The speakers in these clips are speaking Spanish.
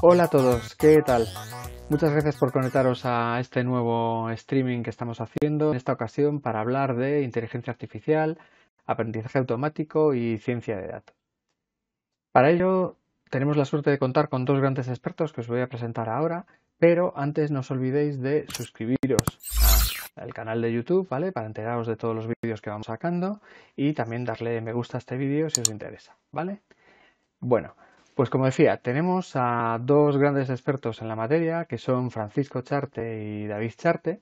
Hola a todos, ¿qué tal? Muchas gracias por conectaros a este nuevo streaming que estamos haciendo, en esta ocasión para hablar de inteligencia artificial, aprendizaje automático y ciencia de datos. Para ello tenemos la suerte de contar con dos grandes expertos que os voy a presentar ahora, pero antes no os olvidéis de suscribiros al canal de YouTube, ¿vale? Para enteraros de todos los vídeos que vamos sacando y también darle me gusta a este vídeo si os interesa, ¿vale? Bueno, pues como decía, tenemos a dos grandes expertos en la materia, que son Francisco Charte y David Charte,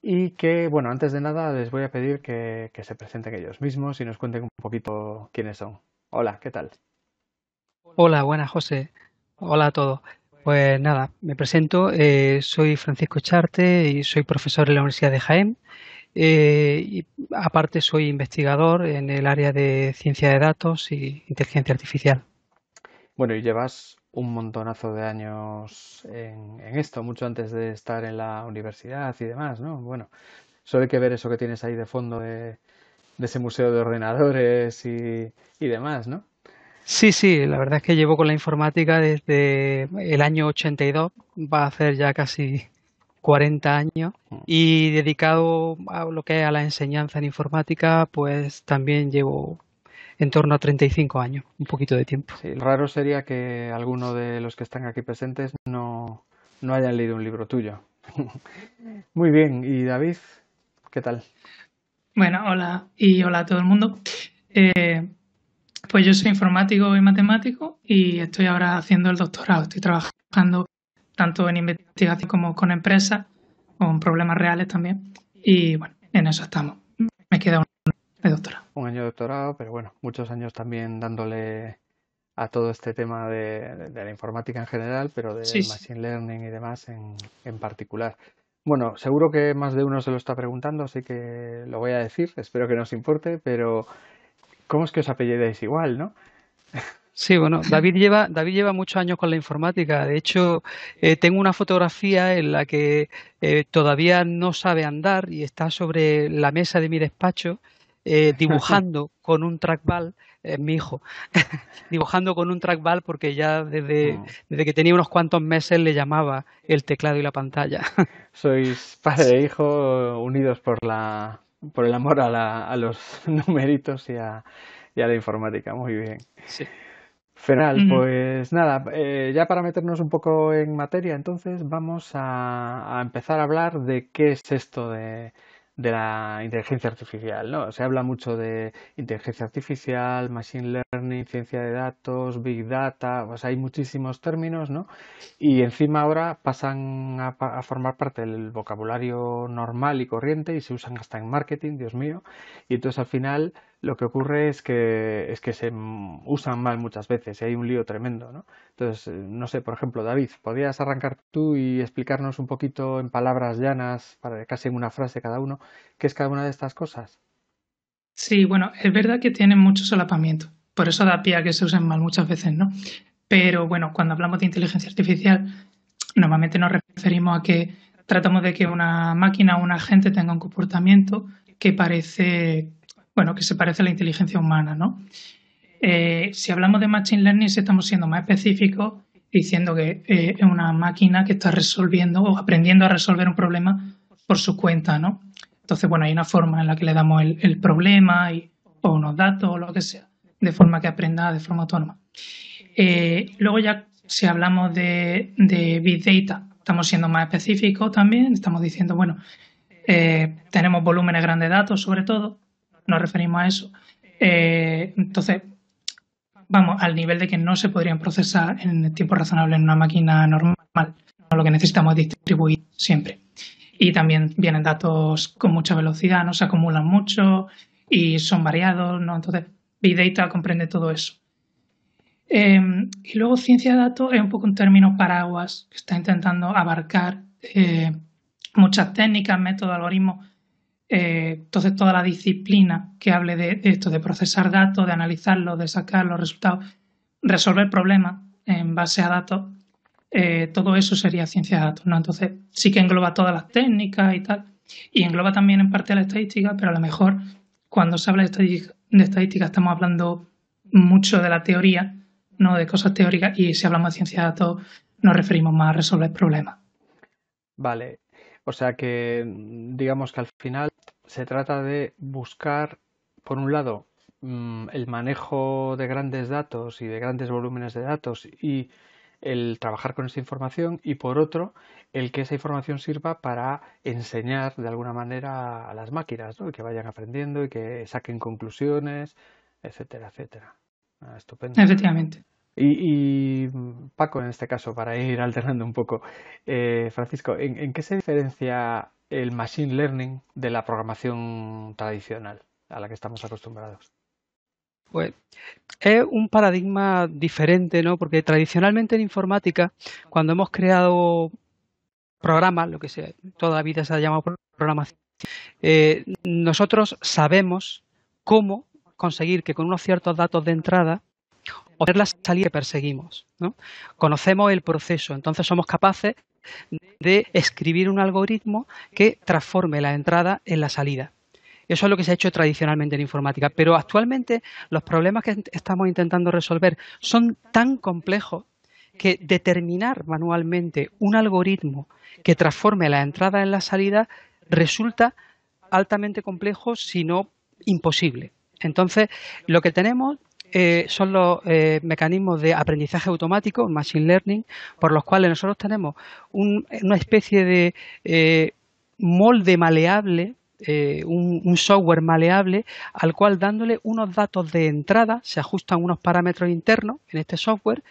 y que, bueno, antes de nada les voy a pedir que, se presenten ellos mismos y nos cuenten un poquito quiénes son. Hola, ¿qué tal? Hola, buenas, José. Hola a todos. Pues nada, me presento, eh, soy Francisco Charte y soy profesor en la Universidad de Jaén. Eh, y aparte soy investigador en el área de ciencia de datos y inteligencia artificial. Bueno, y llevas un montonazo de años en, esto, mucho antes de estar en la universidad y demás, ¿no? Bueno, solo hay que ver eso que tienes ahí de fondo de, ese museo de ordenadores y, demás, ¿no? Sí, sí, la verdad es que llevo con la informática desde el año 82, va a hacer ya casi 40 años, mm. y dedicado a lo que es a la enseñanza en informática, pues también llevo en torno a 35 años, un poquito de tiempo. Sí, raro sería que alguno de los que están aquí presentes no, no hayan leído un libro tuyo. Muy bien, ¿y David? ¿Qué tal? Bueno, hola y hola a todo el mundo. Eh, pues yo soy informático y matemático y estoy ahora haciendo el doctorado. Estoy trabajando tanto en investigación como con empresas, con problemas reales también. Y bueno, en eso estamos. Me queda un un año de doctorado, pero bueno, muchos años también dándole a todo este tema de, la informática en general, pero de machine learning y demás en, en, particular. Bueno, seguro que más de uno se lo está preguntando, así que lo voy a decir, espero que no os importe, pero ¿cómo es que os apellidáis igual, no? Sí, bueno, David lleva, David lleva muchos años con la informática. De hecho, eh, tengo una fotografía en la que eh, todavía no sabe andar y está sobre la mesa de mi despacho eh, dibujando con un trackball, mi hijo, dibujando con un trackball porque ya desde, mm. desde que tenía unos cuantos meses le llamaba el teclado y la pantalla. Sois padre e hijo unidos por la por el amor a, la, a los numeritos y a, y a la informática. Muy bien. Sí. Fenomenal, pues nada, eh, ya para meternos un poco en materia, entonces vamos a, empezar a hablar de qué es esto de, de la inteligencia artificial, ¿no? Se habla mucho de inteligencia artificial, machine learning, ciencia de datos, big data, pues hay muchísimos términos, ¿no? Y encima ahora pasan a, formar parte del vocabulario normal y corriente y se usan hasta en marketing, Dios mío. Y entonces al final lo que ocurre es que, es que se usan mal muchas veces y hay un lío tremendo, ¿no? Entonces, eh, no sé, por ejemplo, David, ¿podrías arrancar tú y explicarnos un poquito en palabras llanas, para casi en una frase cada uno, qué es cada una de estas cosas? Sí, bueno, es verdad que tienen mucho solapamiento, por eso da pie a que se usen mal muchas veces, ¿no? Pero bueno, cuando hablamos de inteligencia artificial, normalmente nos referimos a que tratamos de que una máquina o un agente tenga un comportamiento que parece bueno, que se parece a la inteligencia humana, ¿no? Eh, si hablamos de Machine Learning, estamos siendo más específicos diciendo que eh, es una máquina que está resolviendo o aprendiendo a resolver un problema por su cuenta, ¿no? Entonces, bueno, hay una forma en la que le damos el, problema y, o unos datos o lo que sea, de forma que aprenda de forma autónoma. Eh, luego ya, si hablamos de, Big Data, estamos siendo más específicos también, estamos diciendo, bueno, tenemos volúmenes grandes de datos sobre todo, nos referimos a eso. Eh, entonces, vamos, al nivel de que no se podrían procesar en tiempo razonable en una máquina normal. Lo que necesitamos es distribuir siempre. Y también vienen datos con mucha velocidad, no se acumulan mucho y son variados, ¿no? Entonces, Big Data comprende todo eso. Eh, y luego ciencia de datos es un poco un término paraguas que está intentando abarcar eh, muchas técnicas, métodos, algoritmos eh, entonces, toda la disciplina que hable de, esto, de procesar datos, de analizarlos, de sacar los resultados, resolver problemas en base a datos, eh, todo eso sería ciencia de datos. ¿no? Entonces, sí que engloba todas las técnicas y tal, Y engloba también en parte la estadística, pero a lo mejor cuando se habla de estadística, estamos hablando mucho de la teoría, no de cosas teóricas, y si hablamos de ciencia de datos nos referimos más a resolver problemas. Vale, o sea que digamos que al final se trata de buscar, por un lado, mm, el manejo de grandes datos y de grandes volúmenes de datos y el trabajar con esa información y por otro el que esa información sirva para enseñar de alguna manera a las máquinas, ¿no? que vayan aprendiendo y que saquen conclusiones, etcétera, etcétera. Ah, estupendo. Efectivamente. Y, Paco, en este caso, para ir alternando un poco, eh, Francisco, ¿en, qué se diferencia el machine learning de la programación tradicional a la que estamos acostumbrados? Pues es un paradigma diferente, ¿no? Porque tradicionalmente en informática, cuando hemos creado programas, lo que sea, toda la vida se ha llamado programación, eh, nosotros sabemos cómo conseguir que con unos ciertos datos de entrada obtener la salida que perseguimos. ¿no? Conocemos el proceso, entonces somos capaces de escribir un algoritmo que transforme la entrada en la salida. Eso es lo que se ha hecho tradicionalmente en informática, pero actualmente los problemas que estamos intentando resolver son tan complejos que determinar manualmente un algoritmo que transforme la entrada en la salida resulta altamente complejo, si no imposible. Entonces, lo que tenemos eh, son los eh, mecanismos de aprendizaje automático, machine learning, por los cuales nosotros tenemos una especie de eh, molde maleable un, software maleable al cual dándole unos datos de entrada se ajustan unos parámetros internos en este software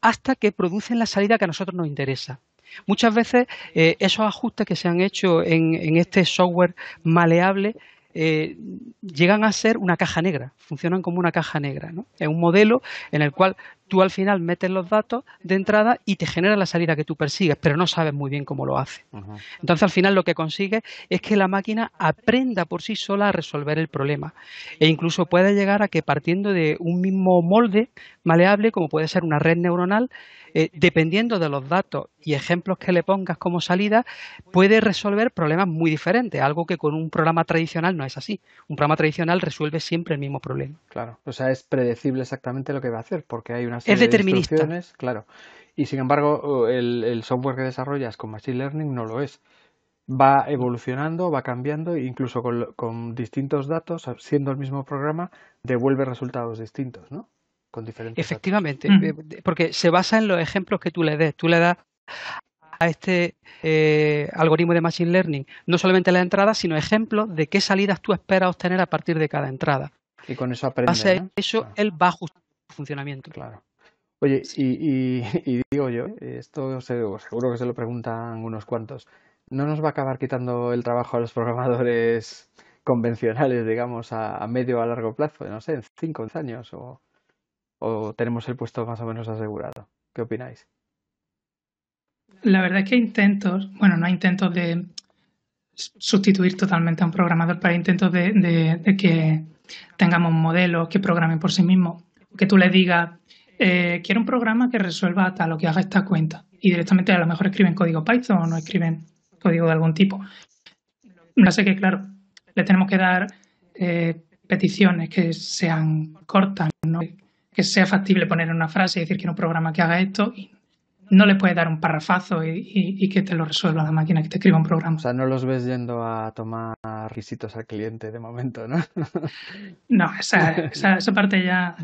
hasta que producen la salida que a nosotros nos interesa. Muchas veces esos ajustes que se han hecho en este software maleable eh, llegan a ser una caja negra, funcionan como una caja negra. ¿no? Es un modelo en el cual tú al final metes los datos de entrada y te genera la salida que tú persigues, pero no sabes muy bien cómo lo hace. Entonces al final lo que consigue es que la máquina aprenda por sí sola a resolver el problema e incluso puede llegar a que partiendo de un mismo molde maleable, como puede ser una red neuronal, eh, dependiendo de los datos y ejemplos que le pongas como salida, puede resolver problemas muy diferentes, algo que con un programa tradicional no es así. Un programa tradicional resuelve siempre el mismo problema. Claro, o sea, es predecible exactamente lo que va a hacer, porque hay una serie es determinista. de instrucciones, claro. Y sin embargo, el, software que desarrollas con Machine Learning no lo es va evolucionando, va cambiando, e incluso con, con, distintos datos, siendo el mismo programa, devuelve resultados distintos, ¿no? Efectivamente, eh, porque se basa en los ejemplos que tú le des. Tú le das a este eh, algoritmo de Machine Learning no solamente la entrada, sino ejemplos de qué salidas tú esperas obtener a partir de cada entrada. Y con eso aprende. eso, él va a ajustar su funcionamiento. Claro. Oye, y, digo yo, esto seguro que se lo preguntan unos cuantos, ¿no nos va a acabar quitando el trabajo a los programadores convencionales, digamos, a, a medio o a largo plazo? No sé, en cinco años o o tenemos el puesto más o menos asegurado? ¿Qué opináis? La verdad es que hay intentos, bueno, no hay intentos de sustituir totalmente a un programador, pero hay intentos de, que tengamos modelos que programen por sí mismos, que tú le digas, eh, quiero un programa que resuelva tal o que haga esta cuenta. Y directamente a lo mejor escriben código Python o no escriben código de algún tipo. No sé que, claro, le tenemos que dar eh, peticiones que sean cortas, ¿no? Que sea factible poner en una frase y decir que un programa que haga esto y no le puedes dar un parrafazo y, que te lo resuelva la máquina que te escriba un programa. O sea, no los ves yendo a tomar risitos al cliente de momento, ¿no? no, esa, esa, parte ya...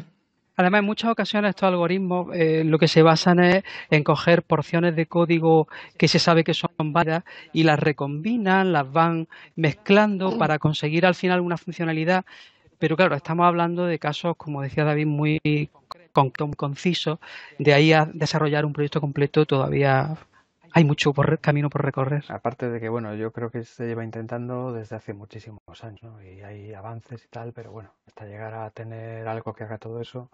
Además, en muchas ocasiones estos algoritmos eh, lo que se basan es en coger porciones de código que se sabe que son válidas y las recombinan, las van mezclando para conseguir al final una funcionalidad pero claro, estamos hablando de casos, como decía David, muy concisos. De ahí a desarrollar un proyecto completo todavía hay mucho camino por recorrer. Aparte de que, bueno, yo creo que se lleva intentando desde hace muchísimos años. Y hay avances y tal, pero bueno, hasta llegar a tener algo que haga todo eso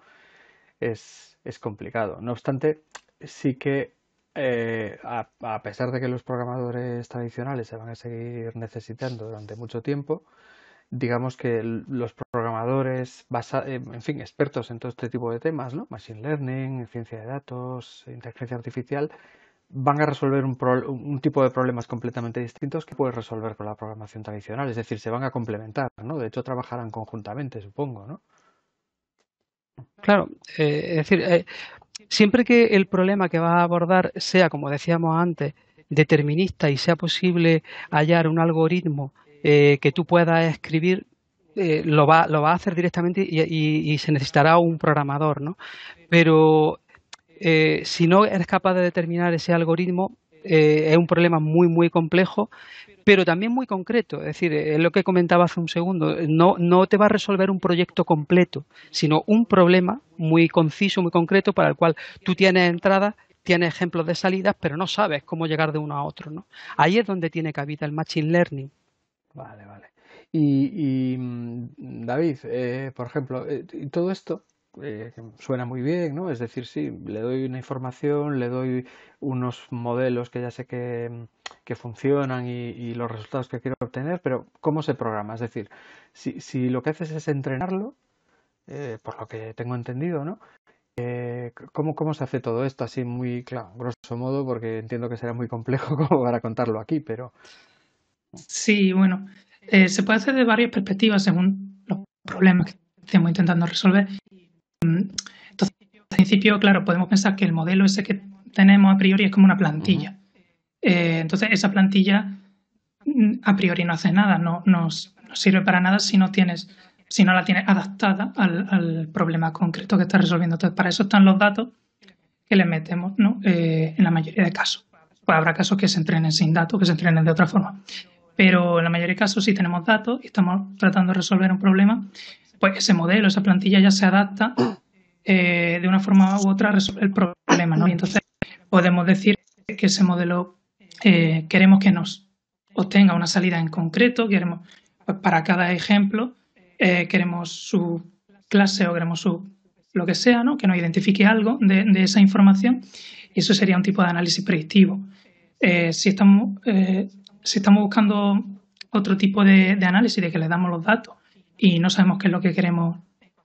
es, es complicado. No obstante, sí que eh, a, pesar de que los programadores tradicionales se van a seguir necesitando durante mucho tiempo, digamos que los programadores, basa, eh, en fin, expertos en todo este tipo de temas, ¿no? Machine Learning, ciencia de datos, inteligencia artificial, van a resolver un, un, tipo de problemas completamente distintos que puedes resolver con la programación tradicional. Es decir, se van a complementar, ¿no? De hecho, trabajarán conjuntamente, supongo, ¿no? Claro, eh, es decir, eh, siempre que el problema que vas a abordar sea, como decíamos antes, determinista y sea posible hallar un algoritmo eh, que tú puedas escribir, lo, va, lo va a hacer directamente y, se necesitará un programador, ¿no? Pero si no eres capaz de determinar ese algoritmo, es un problema muy, muy complejo pero también muy concreto. Es decir, es lo que comentaba hace un segundo, no, no te va a resolver un proyecto completo, sino un problema muy conciso, muy concreto, para el cual tú tienes entradas, tienes ejemplos de salidas, pero no sabes cómo llegar de uno a otro. ¿no? Ahí es donde tiene cabida el Machine Learning. Vale, vale. Y, mm, David, eh, por ejemplo, eh, todo esto eh, suena muy bien, ¿no? Es decir, sí, le doy una información, le doy unos modelos que ya sé que, que funcionan y, los resultados que quiero obtener, pero ¿cómo se programa? Es decir, si, si lo que haces es entrenarlo, eh, por lo que tengo entendido, ¿no? Eh, ¿cómo, ¿Cómo se hace todo esto así muy, claro, grosso modo, porque entiendo que será muy complejo como para contarlo aquí, pero... Sí, bueno, eh, se puede hacer de varias perspectivas según los problemas que estemos intentando resolver. Entonces, al principio, claro, podemos pensar que el modelo ese que tenemos a priori es como una plantilla. Eh, entonces, esa plantilla mm, a priori no hace nada, no, nos sirve para nada si no tienes si no la tienes adaptada al, problema concreto que estás resolviendo. Entonces, para eso están los datos que le metemos ¿no? Eh, en la mayoría de casos. Pues habrá casos que se entrenen sin datos, que se entrenen de otra forma. Pero en la mayoría de casos, si tenemos datos y estamos tratando de resolver un problema, pues ese modelo, esa plantilla ya se adapta eh, de una forma u otra a resolver el problema. ¿no? Y entonces podemos decir que ese modelo eh, queremos que nos obtenga una salida en concreto, queremos pues, para cada ejemplo, eh, queremos su clase o queremos su lo que sea, ¿no? que nos identifique algo de, esa información y eso sería un tipo de análisis predictivo. Si, estamos, si estamos buscando otro tipo de, análisis de que le damos los datos y no sabemos qué es lo que queremos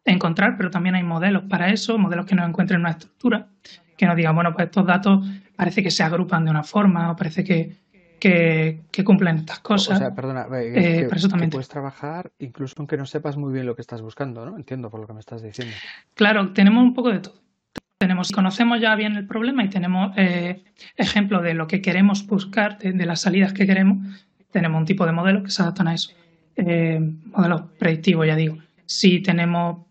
encontrar, pero también hay modelos para eso, modelos que nos encuentren una estructura, que nos digan, bueno, pues estos datos parece que se agrupan de una forma o parece que, que, cumplen estas cosas. O sea, perdona, eh, eso también puedes trabajar incluso aunque no sepas muy bien lo que estás buscando, ¿no? Entiendo por lo que me estás diciendo. Claro, tenemos un poco de todo. Tenemos, conocemos ya bien el problema y tenemos eh, ejemplos de lo que queremos buscar, de, las salidas que queremos. Tenemos un tipo de modelo que se adaptan a eso. Eh, modelos predictivos, ya digo. Si tenemos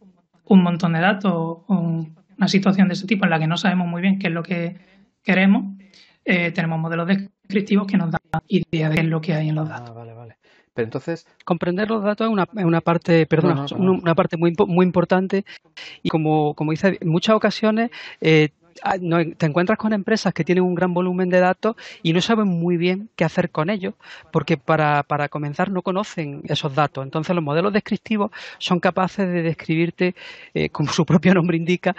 un montón de datos o una situación de ese tipo en la que no sabemos muy bien qué es lo que queremos, eh, tenemos modelos descriptivos que nos dan idea de qué es lo que hay en los ah, datos. vale. Pero entonces comprender los datos es una, una parte, perdón, una parte muy muy importante y como como dice en muchas ocasiones eh, ah, te encuentras con empresas que tienen un gran volumen de datos y no saben muy bien qué hacer con ellos, porque para, para comenzar no conocen esos datos. Entonces los modelos descriptivos son capaces de describirte, eh, como su propio nombre indica,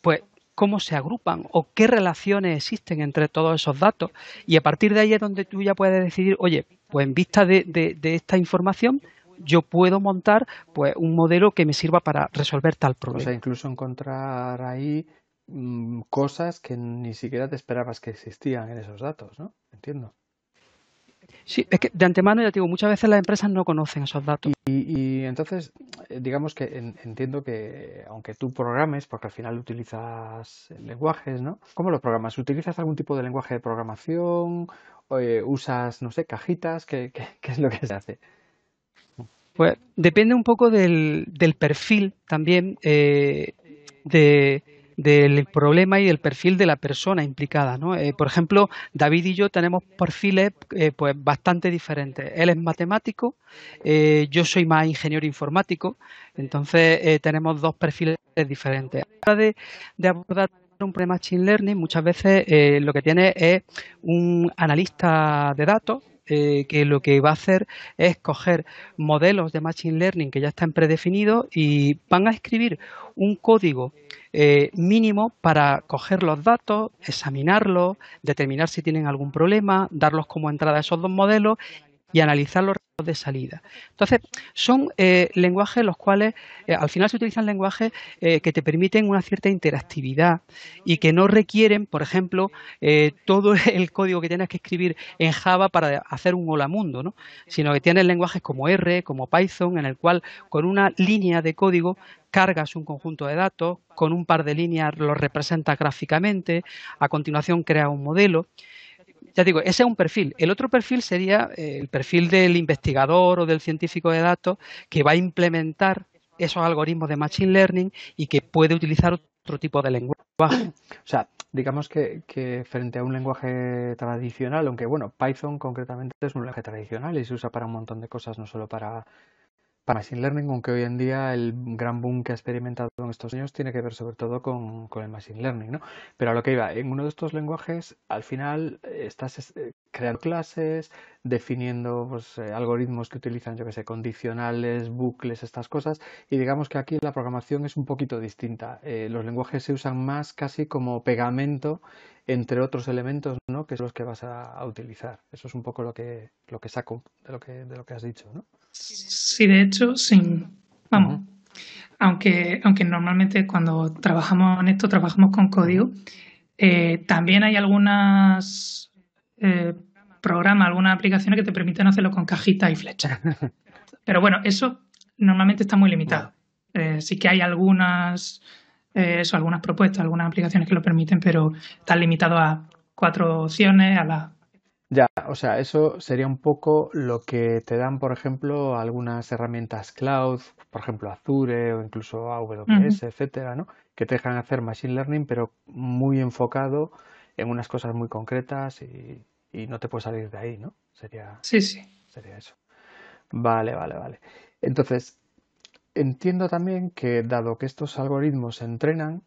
pues cómo se agrupan o qué relaciones existen entre todos esos datos. Y a partir de ahí es donde tú ya puedes decidir, oye, pues en vista de, esta información, yo puedo montar pues un modelo que me sirva para resolver tal problema. O sea, incluso encontrar ahí mm, cosas que ni siquiera te esperabas que existían en esos datos, ¿no? Entiendo. Sí, es que de antemano ya digo, muchas veces las empresas no conocen esos datos. Y, entonces, eh, digamos que entiendo que aunque tú programes, porque al final utilizas lenguajes, ¿no? ¿Cómo lo programas? ¿Utilizas algún tipo de lenguaje de programación? O, eh, ¿Usas, no sé, cajitas? ¿Qué, es lo que se hace? Pues depende un poco del, del perfil también eh, de del problema y del perfil de la persona implicada. ¿no? Eh, por ejemplo, David y yo tenemos perfiles eh, pues bastante diferentes. Él es matemático, eh, yo soy más ingeniero informático, entonces tenemos dos perfiles diferentes. A de, de abordar un problema Machine Learning, muchas veces lo que tiene es un analista de datos que lo que va a hacer es coger modelos de Machine Learning que ya están predefinidos y van a escribir un código eh, mínimo para coger los datos, examinarlos, determinar si tienen algún problema, darlos como entrada a esos dos modelos y analizar los de salida. Entonces, son eh, lenguajes los cuales, eh, al final se utilizan lenguajes eh, que te permiten una cierta interactividad y que no requieren, por ejemplo, todo el código que tienes que escribir en Java para hacer un hola mundo, ¿no? sino que tienes lenguajes como R, como Python, en el cual con una línea de código cargas un conjunto de datos, con un par de líneas lo representas gráficamente, a continuación creas un modelo ya digo, ese es un perfil. El otro perfil sería eh, el perfil del investigador o del científico de datos que va a implementar esos algoritmos de Machine Learning y que puede utilizar otro tipo de lenguaje. O sea, digamos que, que, frente a un lenguaje tradicional, aunque bueno, Python concretamente es un lenguaje tradicional y se usa para un montón de cosas, no solo para para Machine Learning, aunque hoy en día el gran boom que ha experimentado en estos años tiene que ver sobre todo con, el Machine Learning, ¿no? Pero a lo que iba, en uno de estos lenguajes, al final eh, estás eh, creando clases, definiendo pues, eh, algoritmos que utilizan, yo que sé, condicionales, bucles, estas cosas, y digamos que aquí la programación es un poquito distinta. los lenguajes se usan más casi como pegamento entre otros elementos, ¿no? Que son los que vas a, a utilizar. Eso es un poco lo que, lo que saco de lo que, de lo que has dicho, ¿no? Sí, de hecho, sí. Vamos. Aunque, aunque normalmente cuando trabajamos en esto, trabajamos con código, eh, también hay algunas eh, programas, algunas aplicaciones que te permiten hacerlo con cajitas y flechas. Pero bueno, eso normalmente está muy limitado. Eh, sí que hay algunas, eso, algunas propuestas, algunas aplicaciones que lo permiten, pero están limitados a cuatro opciones, a la ya, o sea, eso sería un poco lo que te dan, por ejemplo, algunas herramientas cloud, por ejemplo, Azure o incluso AWS, etcétera, ¿no? Que te dejan hacer machine learning, pero muy enfocado en unas cosas muy concretas y, no te puedes salir de ahí, ¿no? Sería, sí, sí. Sería eso. Vale, vale, vale. Entonces, entiendo también que dado que estos algoritmos se entrenan,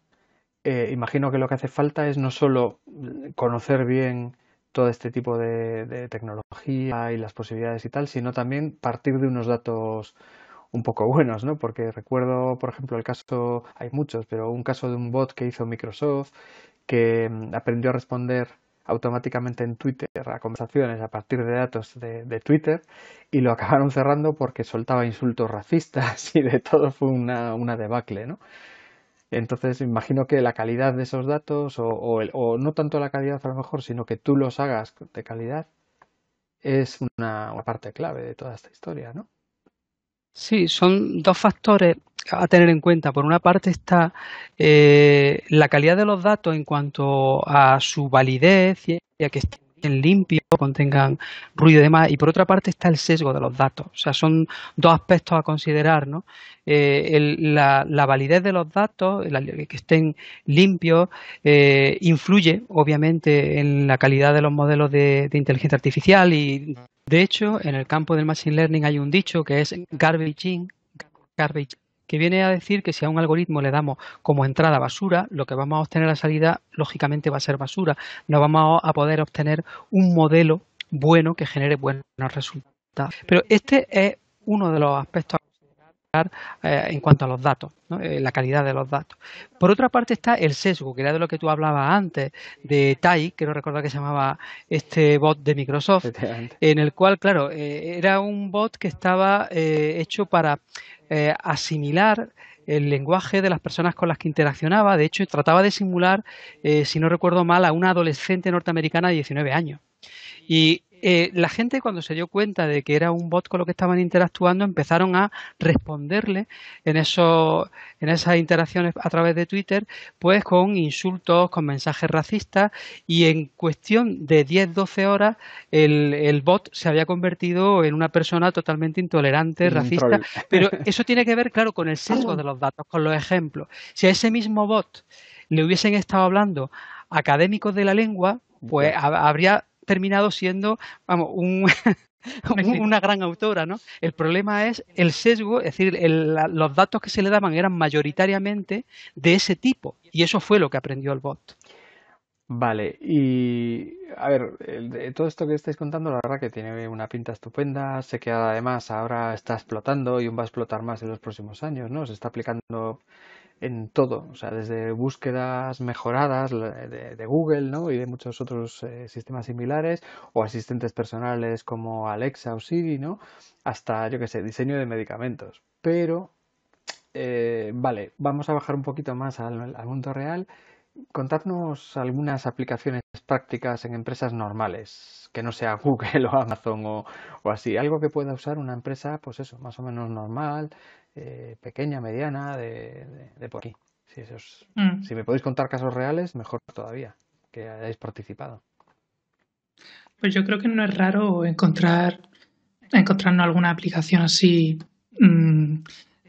eh, imagino que lo que hace falta es no solo conocer bien todo este tipo de, tecnología y las posibilidades y tal, sino también partir de unos datos un poco buenos, ¿no? Porque recuerdo, por ejemplo, el caso, hay muchos, pero un caso de un bot que hizo Microsoft que mm, aprendió a responder automáticamente en Twitter a conversaciones a partir de datos de, de, Twitter y lo acabaron cerrando porque soltaba insultos racistas y de todo fue una, una debacle, ¿no? Entonces, imagino que la calidad de esos datos, o, o, no tanto la calidad a lo mejor, sino que tú los hagas de calidad, es una, parte clave de toda esta historia, ¿no? Sí, son dos factores a tener en cuenta. Por una parte está eh, la calidad de los datos en cuanto a su validez y a que limpios, contengan ruido y demás. Y por otra parte está el sesgo de los datos. O sea, son dos aspectos a considerar, ¿no? Eh, la, validez de los datos, que estén limpios, eh, influye obviamente en la calidad de los modelos de, de inteligencia artificial y de hecho en el campo del machine learning hay un dicho que es garbage in, garbage que viene a decir que si a un algoritmo le damos como entrada basura, lo que vamos a obtener a salida lógicamente va a ser basura. No vamos a poder obtener un modelo bueno que genere buenos resultados. Pero este es uno de los aspectos eh, en cuanto a los datos, eh, la calidad de los datos. Por otra parte está el sesgo, que era de lo que tú hablabas antes, de Tai, que no recuerdo que se llamaba este bot de Microsoft, en el cual, claro, eh, era un bot que estaba hecho para asimilar el lenguaje de las personas con las que interaccionaba. De hecho, trataba de simular, si no recuerdo mal, a una adolescente norteamericana de 19 años. Y eh, la gente cuando se dio cuenta de que era un bot con lo que estaban interactuando empezaron a responderle en, eso, en esas interacciones a través de Twitter pues con insultos, con mensajes racistas y en cuestión de 10-12 horas el, el, bot se había convertido en una persona totalmente intolerante, racista, pero eso tiene que ver claro con el sesgo de los datos, con los ejemplos. Si a ese mismo bot le hubiesen estado hablando académicos de la lengua, pues habría terminado siendo, vamos, un, una gran autora, ¿no? El problema es el sesgo, es decir, los datos que se le daban eran mayoritariamente de ese tipo, y eso fue lo que aprendió el bot. Vale, y a ver, todo esto que estáis contando, la verdad que tiene una pinta estupenda. Sé que además ahora está explotando y aún va a explotar más en los próximos años, ¿no? Se está aplicando en todo, o sea, desde búsquedas mejoradas de, Google, ¿no? Y de muchos otros eh, sistemas similares, o asistentes personales como Alexa o Siri, ¿no? Hasta, yo qué sé, diseño de medicamentos. Pero, eh, vale, vamos a bajar un poquito más al, mundo real. Contadnos algunas aplicaciones prácticas en empresas normales, que no sea Google o Amazon o, o así, algo que pueda usar una empresa, pues eso, más o menos normal, eh, pequeña, mediana, de, de, por aquí. Si, mm. si me podéis contar casos reales, mejor todavía, que hayáis participado. Pues yo creo que no es raro encontrar encontrarnos alguna aplicación así mm,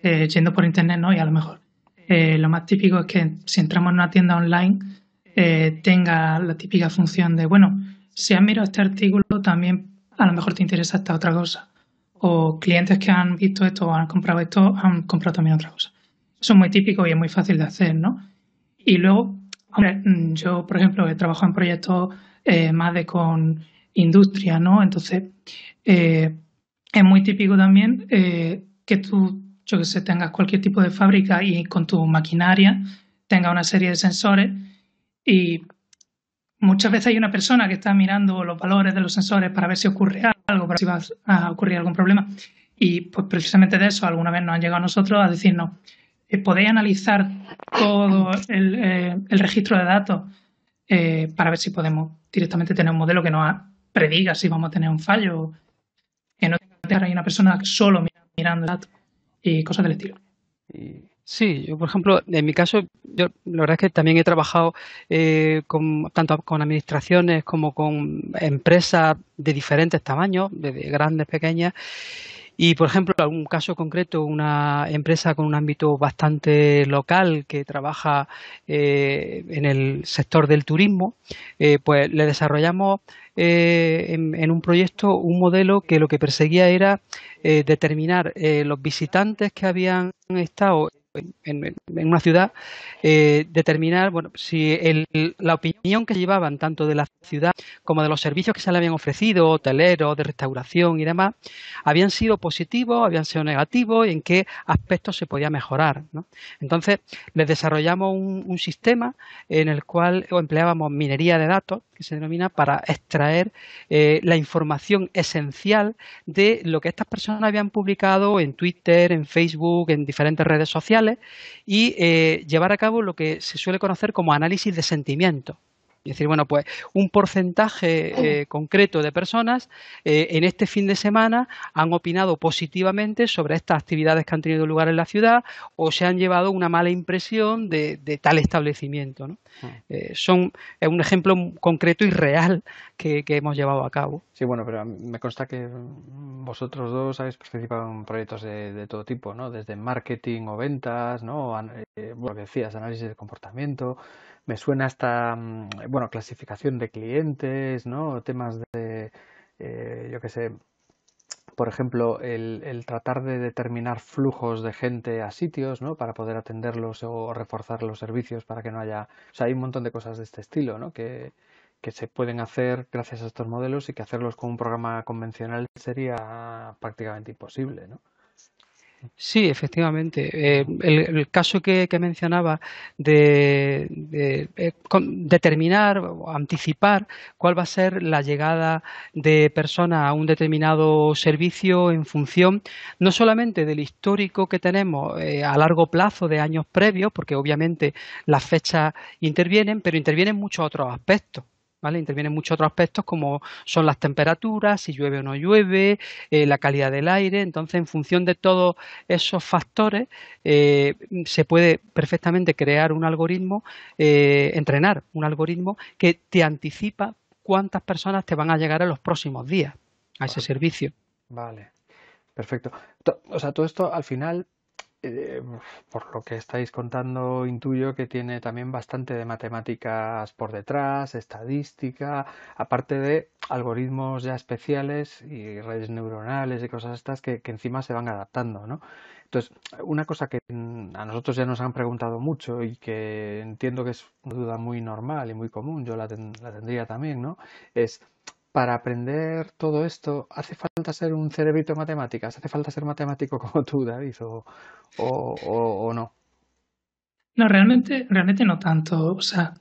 eh, yendo por internet, ¿no? Y a lo mejor eh, lo más típico es que si entramos en una tienda online tenga la típica función de, bueno, si has mirado este artículo, también a lo mejor te interesa esta otra cosa o clientes que han visto esto o han comprado esto han comprado también otra cosa. Eso es muy típico y es muy fácil de hacer, ¿no? Y luego, hombre, mm, yo, por ejemplo, he trabajado en proyectos eh, más de con industria, ¿no? Entonces, eh, es muy típico también eh, que tú, yo que sé, tengas cualquier tipo de fábrica y con tu maquinaria tenga una serie de sensores y muchas veces hay una persona que está mirando los valores de los sensores para ver si ocurre algo, para si va a ocurrir algún problema. Y pues precisamente de eso alguna vez nos han llegado a nosotros a decirnos, eh, podéis analizar todo el, eh, registro de datos eh, para ver si podemos directamente tener un modelo que nos prediga si vamos a tener un fallo, que no tenga una persona solo mirando el dato y cosas del estilo. Sí, yo por ejemplo, en mi caso, yo la verdad es que también he trabajado eh, con, tanto con administraciones como con empresas de diferentes tamaños, de grandes, pequeñas. Y, por ejemplo, en algún caso concreto, una empresa con un ámbito bastante local que trabaja eh, en el sector del turismo, eh, pues le desarrollamos en, en, un proyecto un modelo que lo que perseguía era determinar los visitantes que habían estado en, una ciudad, eh, determinar bueno, si la opinión que llevaban tanto de la ciudad como de los servicios que se le habían ofrecido, hoteleros, de restauración y demás, habían sido positivos, habían sido negativos y en qué aspectos se podía mejorar. Entonces, les desarrollamos un, sistema en el cual empleábamos minería de datos, que se denomina, para extraer eh, la información esencial de lo que estas personas habían publicado en Twitter, en Facebook, en diferentes redes sociales y eh, llevar a cabo lo que se suele conocer como análisis de sentimiento. Es decir, bueno, pues un porcentaje eh, concreto de personas eh, en este fin de semana han opinado positivamente sobre estas actividades que han tenido lugar en la ciudad o se han llevado una mala impresión de, tal establecimiento. ¿no? Ah. Eh, son es un ejemplo concreto y real que, hemos llevado a cabo. Sí, bueno, pero me consta que vosotros dos habéis participado en proyectos de, todo tipo, ¿no? Desde marketing o ventas, ¿no? lo que decías, análisis de comportamiento me suena hasta, mm, bueno, clasificación de clientes, ¿no? Temas de, eh, yo qué sé, por ejemplo, el, el, tratar de determinar flujos de gente a sitios, ¿no? Para poder atenderlos o reforzar los servicios para que no haya... O sea, hay un montón de cosas de este estilo, ¿no? Que, que se pueden hacer gracias a estos modelos y que hacerlos con un programa convencional sería prácticamente imposible, ¿no? Sí, efectivamente. Eh, el, caso que, mencionaba de, eh, determinar o anticipar cuál va a ser la llegada de personas a un determinado servicio en función no solamente del histórico que tenemos eh, a largo plazo de años previos, porque obviamente las fechas intervienen, pero intervienen muchos otros aspectos. Intervienen muchos otros aspectos como son las temperaturas, si llueve o no llueve, eh, la calidad del aire. Entonces, en función de todos esos factores, eh, se puede perfectamente crear un algoritmo, eh, entrenar un algoritmo que te anticipa cuántas personas te van a llegar en los próximos días a ese servicio. Vale, perfecto. O sea, todo esto al final eh, por lo que estáis contando, intuyo que tiene también bastante de matemáticas por detrás, estadística, aparte de algoritmos ya especiales y redes neuronales y cosas estas que, encima se van adaptando, ¿no? Entonces, una cosa que a nosotros ya nos han preguntado mucho y que entiendo que es una duda muy normal y muy común, yo la, la tendría también, ¿no? Es para aprender todo esto, ¿hace falta ser un cerebrito de matemáticas? ¿Hace falta ser matemático como tú, David, o, o, no? No, realmente, realmente no tanto. O sea,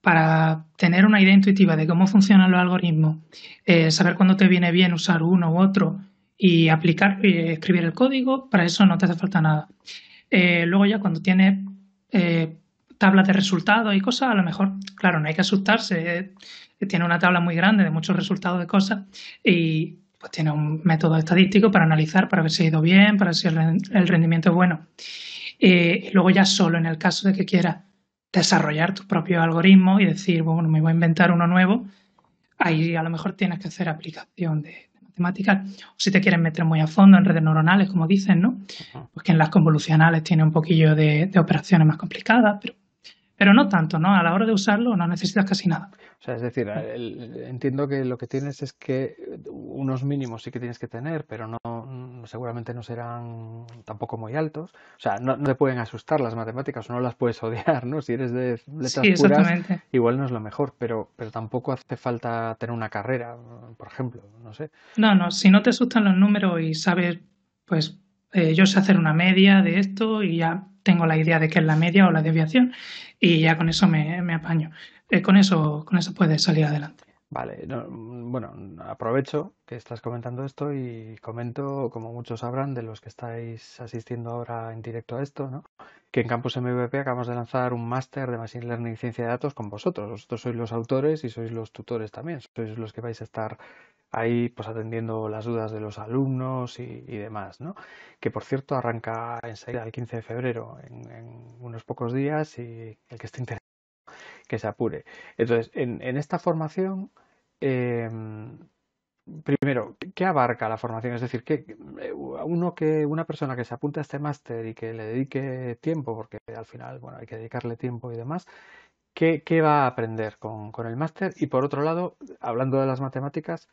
para tener una idea intuitiva de cómo funcionan los algoritmos, eh, saber cuándo te viene bien usar uno u otro y aplicar y escribir el código, para eso no te hace falta nada. Eh, luego ya cuando tienes eh, tablas de resultados y cosas, a lo mejor, claro, no hay que asustarse. Tiene una tabla muy grande de muchos resultados de cosas y pues tiene un método estadístico para analizar, para ver si ha ido bien, para ver si el rendimiento es bueno. y luego ya solo en el caso de que quieras desarrollar tu propio algoritmo y decir, bueno, me voy a inventar uno nuevo, ahí a lo mejor tienes que hacer aplicación de, matemáticas. O si te quieres meter muy a fondo en redes neuronales, como dicen, ¿no? Pues que en las convolucionales tiene un poquillo de, de operaciones más complicadas, pero pero no tanto, ¿no? A la hora de usarlo no necesitas casi nada. O sea, es decir, entiendo que lo que tienes es que unos mínimos sí que tienes que tener, pero no seguramente no serán tampoco muy altos. O sea, no, te pueden asustar las matemáticas o no las puedes odiar, ¿no? Si eres de letras puras, igual no es lo mejor, pero, pero tampoco hace falta tener una carrera, por ejemplo, no sé. No, no, si no te asustan los números y sabes, pues eh, yo sé hacer una media de esto y ya tengo la idea de qué es la media o la desviación y ya con eso me, apaño. Eh, con eso con eso puedes salir adelante. Vale, bueno, aprovecho que estás comentando esto y comento, como muchos sabrán, de los que estáis asistiendo ahora en directo a esto, ¿no? que en Campus MVP acabamos de lanzar un máster de Machine Learning y Ciencia de Datos con vosotros. Vosotros sois los autores y sois los tutores también, sois los que vais a estar ahí pues atendiendo las dudas de los alumnos y, demás, ¿no? Que por cierto arranca enseguida el 15 de febrero, en, unos pocos días, y el que esté interesado que se apure. Entonces, en, esta formación, em, primero, ¿qué abarca la formación? Es decir, que uno que una persona que se apunte a este máster y que le dedique tiempo, porque al final, bueno, hay que dedicarle tiempo y demás. ¿Qué, va a aprender con, con el máster? Y por otro lado, hablando de las matemáticas,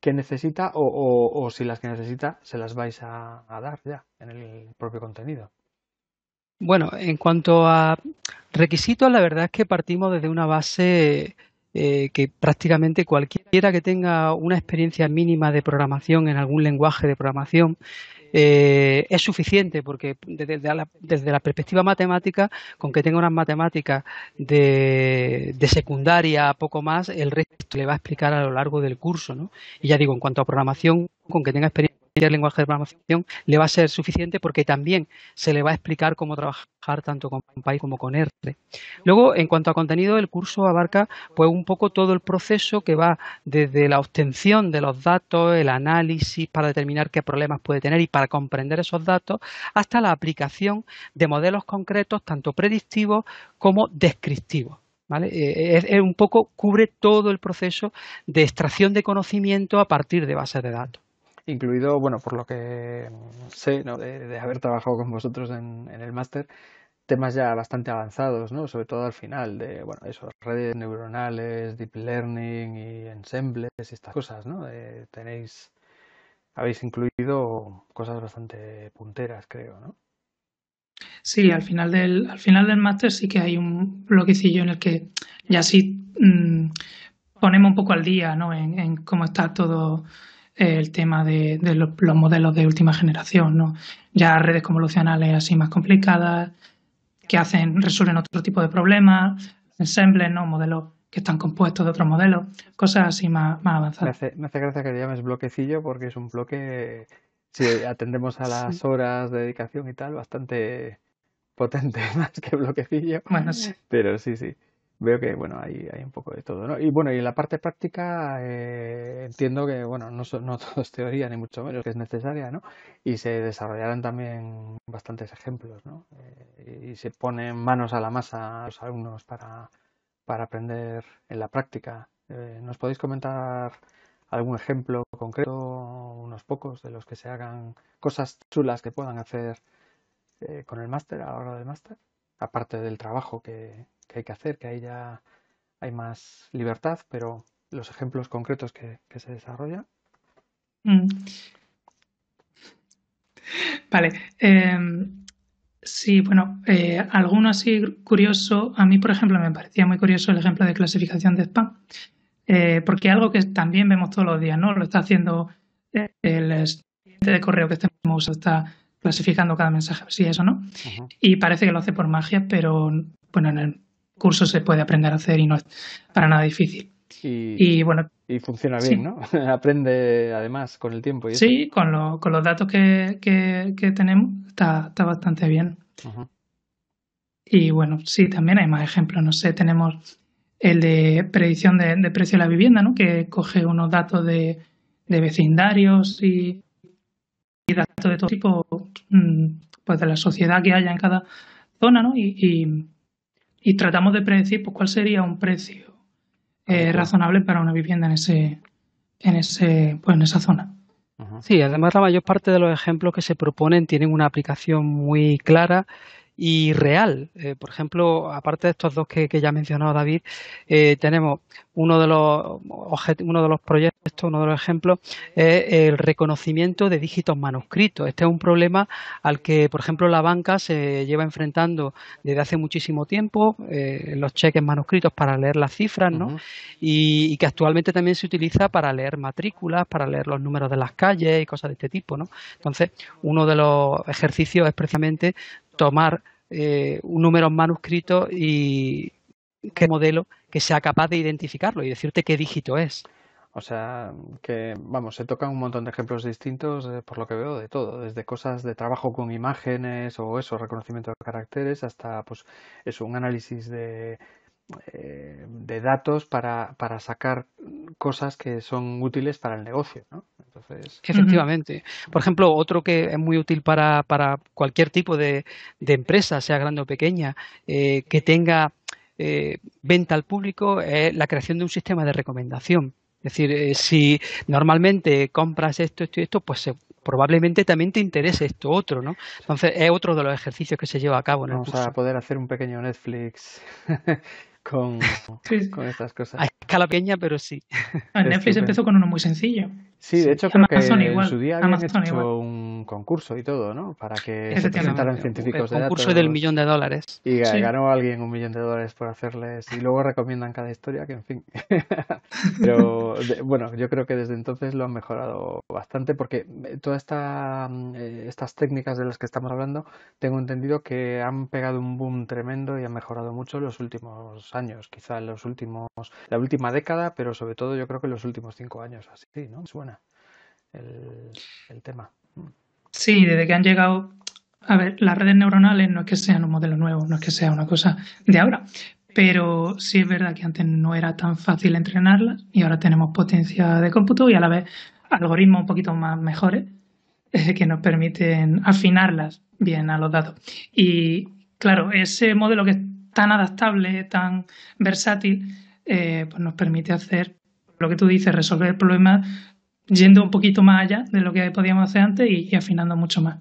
que necesita o, si las que necesita se las vais a, dar ya en el propio contenido. Bueno, en cuanto a requisitos, la verdad es que partimos desde una base eh, que prácticamente cualquiera que tenga una experiencia mínima de programación en algún lenguaje de programación eh, es suficiente porque desde la, desde la, perspectiva matemática, con que tenga unas matemáticas de, de, secundaria, poco más, el resto le va a explicar a lo largo del curso. ¿no? Y ya digo, en cuanto a programación, con que tenga experiencia lenguaje de programación le va a ser suficiente porque también se le va a explicar cómo trabajar tanto con Python como con R. Luego, en cuanto a contenido, el curso abarca pues un poco todo el proceso que va desde la obtención de los datos, el análisis para determinar qué problemas puede tener y para comprender esos datos, hasta la aplicación de modelos concretos, tanto predictivos como descriptivos. ¿Vale? Eh, es, un poco cubre todo el proceso de extracción de conocimiento a partir de bases de datos incluido, bueno, por lo que sé, ¿no? de, haber trabajado con vosotros en, el máster, temas ya bastante avanzados, ¿no? Sobre todo al final de, bueno, eso, redes neuronales, deep learning y ensembles y estas cosas, ¿no? tenéis, habéis incluido cosas bastante punteras, creo, ¿no? Sí, al final del, al final del máster sí que hay un bloquecillo en el que ya sí mm, ponemos un poco al día, ¿no? en cómo está todo el tema de, los, modelos de última generación, ¿no? Ya redes convolucionales así más complicadas, que hacen, resuelven otro tipo de problemas, ensembles, ¿no? Modelos que están compuestos de otros modelos, cosas así más, más avanzadas. Me hace, me hace gracia que le llames bloquecillo porque es un bloque, si atendemos a las horas de dedicación y tal, bastante potente más que bloquecillo. Bueno, sí. Pero sí, sí veo que bueno hay, hay un poco de todo ¿no? y bueno y en la parte práctica eh, entiendo que bueno no, no todo es teoría ni mucho menos que es necesaria ¿no? y se desarrollarán también bastantes ejemplos ¿no? Eh, y se ponen manos a la masa a los alumnos para, para aprender en la práctica eh, nos podéis comentar algún ejemplo concreto unos pocos de los que se hagan cosas chulas que puedan hacer con el máster a la hora del máster aparte del trabajo que, hay que hacer, que ahí ya hay más libertad, pero los ejemplos concretos que, se desarrollan. Mm. Vale. Em, sí, bueno, eh, alguno así curioso, a mí por ejemplo me parecía muy curioso el ejemplo de clasificación de spam, eh, porque algo que también vemos todos los días, ¿no? Lo está haciendo el estudiante de correo que estemos usando, está clasificando cada mensaje, si eso no. Y parece que lo hace por magia, pero bueno, en el curso se puede aprender a hacer y no es para nada difícil. Y, bueno. Y funciona bien, ¿no? Aprende además con el tiempo. Y sí, con, lo, con los datos que, que, tenemos está, está bastante bien. Y bueno, sí, también hay más ejemplos. No sé, tenemos el de predicción de, precio de la vivienda, ¿no? Que coge unos datos de, de vecindarios y, datos de todo tipo, mm, pues de la sociedad que haya en cada zona, ¿no? Y, y, tratamos de predecir pues, cuál sería un precio eh, razonable para una vivienda en ese, en ese, pues, en esa zona. Sí, además la mayor parte de los ejemplos que se proponen tienen una aplicación muy clara y real. Eh, por ejemplo, aparte de estos dos que, ya ha mencionado David, eh, tenemos uno de los uno de los proyectos, uno de los ejemplos, es el reconocimiento de dígitos manuscritos. Este es un problema al que, por ejemplo, la banca se lleva enfrentando desde hace muchísimo tiempo, eh, los cheques manuscritos para leer las cifras, ¿no? y, que actualmente también se utiliza para leer matrículas, para leer los números de las calles y cosas de este tipo, ¿no? Entonces, uno de los ejercicios es precisamente tomar eh, un número manuscrito y qué modelo que sea capaz de identificarlo y decirte qué dígito es. O sea, que vamos, se tocan un montón de ejemplos distintos, eh, por lo que veo, de todo, desde cosas de trabajo con imágenes o eso, reconocimiento de caracteres, hasta pues eso, un análisis de eh, de datos para, para sacar cosas que son útiles para el negocio. ¿no? Entonces... Efectivamente. Por ejemplo, otro que es muy útil para, para cualquier tipo de, de empresa, sea grande o pequeña, eh, que tenga eh, venta al público, es la creación de un sistema de recomendación. Es decir, si normalmente compras esto, esto y esto, pues probablemente también te interese esto otro, ¿no? Entonces es otro de los ejercicios que se lleva a cabo en Vamos el curso. a poder hacer un pequeño Netflix con, con estas cosas. A escala pequeña, pero sí. Netflix empezó con uno muy sencillo. Sí, de hecho creo que en su día habían hecho un concurso y todo, ¿no? Para que se presentaran científicos el de concurso del millón de dólares. Y ganó alguien un millón de dólares por hacerles y luego recomiendan cada historia, que en fin. Pero bueno, yo creo que desde entonces lo han mejorado bastante porque eh, todas esta, mm, eh, estas técnicas de las que estamos hablando, tengo entendido que han pegado un boom tremendo y han mejorado mucho en los últimos años, quizá en los últimos, la última década, pero sobre todo yo creo que en los últimos cinco años, así, ¿no? Suena el, tema. Sí, desde que han llegado, a ver, las redes neuronales no es que sean un modelo nuevo, no es que sea una cosa de ahora, pero sí es verdad que antes no era tan fácil entrenarlas y ahora tenemos potencia de cómputo y a la vez algoritmos un poquito más mejores que nos permiten afinarlas bien a los datos. Y claro, ese modelo que es tan adaptable, tan versátil, eh, pues nos permite hacer lo que tú dices, resolver problemas yendo un poquito más allá de lo que podíamos hacer antes y, afinando mucho más.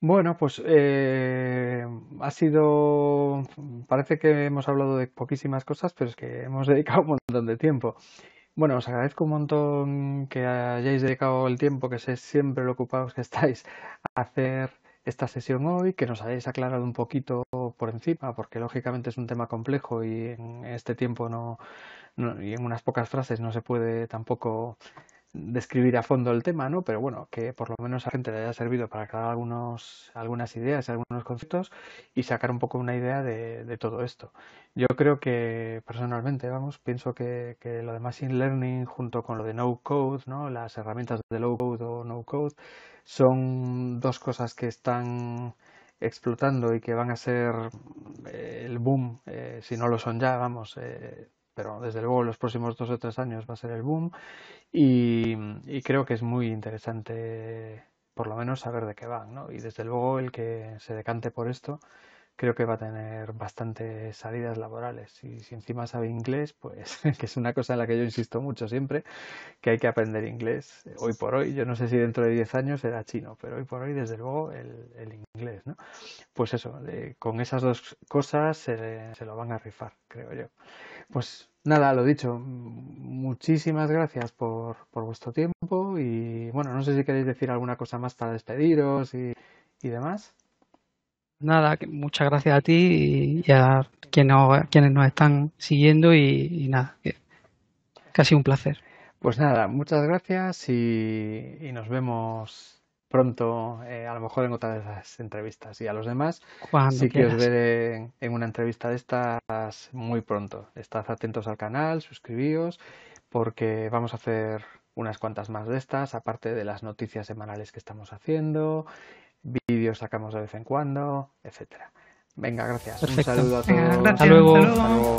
Bueno, pues eh, ha sido, parece que hemos hablado de poquísimas cosas, pero es que hemos dedicado un montón de tiempo. Bueno, os agradezco un montón que hayáis dedicado el tiempo, que sé siempre lo ocupados que estáis a hacer esta sesión hoy, que nos hayáis aclarado un poquito por encima, porque lógicamente es un tema complejo y en este tiempo no, no y en unas pocas frases no se puede tampoco describir a fondo el tema, ¿no? Pero bueno, que por lo menos a gente le haya servido para crear algunos, algunas ideas, algunos conceptos y sacar un poco una idea de, de todo esto. Yo creo que personalmente, vamos, pienso que, que, lo de Machine Learning junto con lo de No Code, ¿no? Las herramientas de Low Code o No Code son dos cosas que están explotando y que van a ser eh, el boom, eh, si no lo son ya, vamos, eh, pero desde luego los próximos dos o tres años va a ser el boom y, creo que es muy interesante por lo menos saber de qué van, ¿no? Y desde luego el que se decante por esto creo que va a tener bastantes salidas laborales. Y si encima sabe inglés, pues que es una cosa en la que yo insisto mucho siempre, que hay que aprender inglés. Hoy por hoy, yo no sé si dentro de 10 años será chino, pero hoy por hoy, desde luego, el, el inglés, ¿no? Pues eso, con esas dos cosas se, se lo van a rifar, creo yo. Pues nada, lo dicho, muchísimas gracias por, por vuestro tiempo y bueno, no sé si queréis decir alguna cosa más para despediros y, y demás. Nada, muchas gracias a ti y a quienes, quienes nos están siguiendo y, nada, casi un placer. Pues nada, muchas gracias y, y nos vemos pronto, eh, a lo mejor en otra de esas entrevistas. Y a los demás, sí que os veré en, una entrevista de estas muy pronto. Estad atentos al canal, suscribíos, porque vamos a hacer unas cuantas más de estas, aparte de las noticias semanales que estamos haciendo, vídeos sacamos de vez en cuando, etcétera. Venga, gracias. Un saludo a todos. Hasta luego.